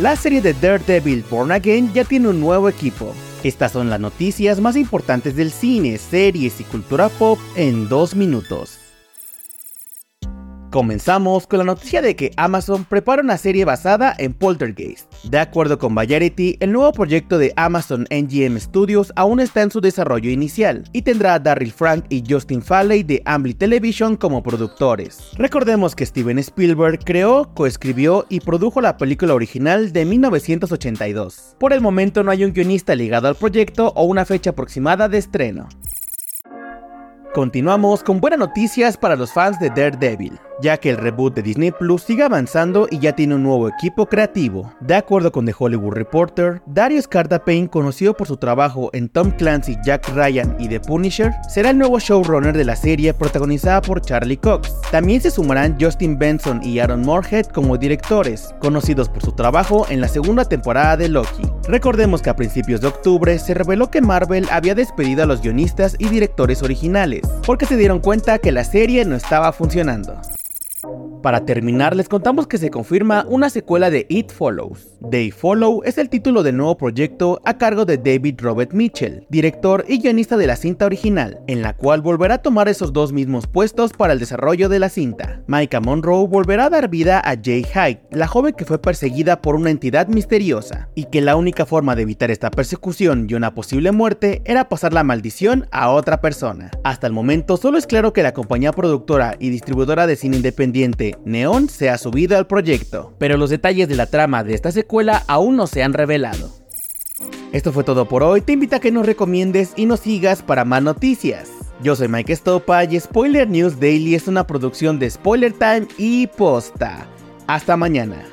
La serie de Daredevil Born Again ya tiene un nuevo equipo. Estas son las noticias más importantes del cine, series y cultura pop en dos minutos. Comenzamos con la noticia de que Amazon prepara una serie basada en Poltergeist. De acuerdo con Variety, el nuevo proyecto de Amazon NGM Studios aún está en su desarrollo inicial y tendrá a Darryl Frank y Justin Falley de Ambly Television como productores. Recordemos que Steven Spielberg creó, coescribió y produjo la película original de 1982. Por el momento no hay un guionista ligado al proyecto o una fecha aproximada de estreno. Continuamos con buenas noticias para los fans de Daredevil ya que el reboot de Disney Plus sigue avanzando y ya tiene un nuevo equipo creativo. De acuerdo con The Hollywood Reporter, Darius Cardapane, conocido por su trabajo en Tom Clancy, Jack Ryan y The Punisher, será el nuevo showrunner de la serie protagonizada por Charlie Cox. También se sumarán Justin Benson y Aaron Moorhead como directores, conocidos por su trabajo en la segunda temporada de Loki. Recordemos que a principios de octubre se reveló que Marvel había despedido a los guionistas y directores originales, porque se dieron cuenta que la serie no estaba funcionando. Para terminar, les contamos que se confirma una secuela de It Follows. They Follow es el título del nuevo proyecto a cargo de David Robert Mitchell, director y guionista de la cinta original, en la cual volverá a tomar esos dos mismos puestos para el desarrollo de la cinta. Micah Monroe volverá a dar vida a Jay Hyde, la joven que fue perseguida por una entidad misteriosa, y que la única forma de evitar esta persecución y una posible muerte era pasar la maldición a otra persona. Hasta el momento solo es claro que la compañía productora y distribuidora de cine independiente Neon se ha subido al proyecto, pero los detalles de la trama de esta secuela aún no se han revelado. Esto fue todo por hoy, te invito a que nos recomiendes y nos sigas para más noticias. Yo soy Mike Stopa y Spoiler News Daily es una producción de Spoiler Time y Posta. Hasta mañana.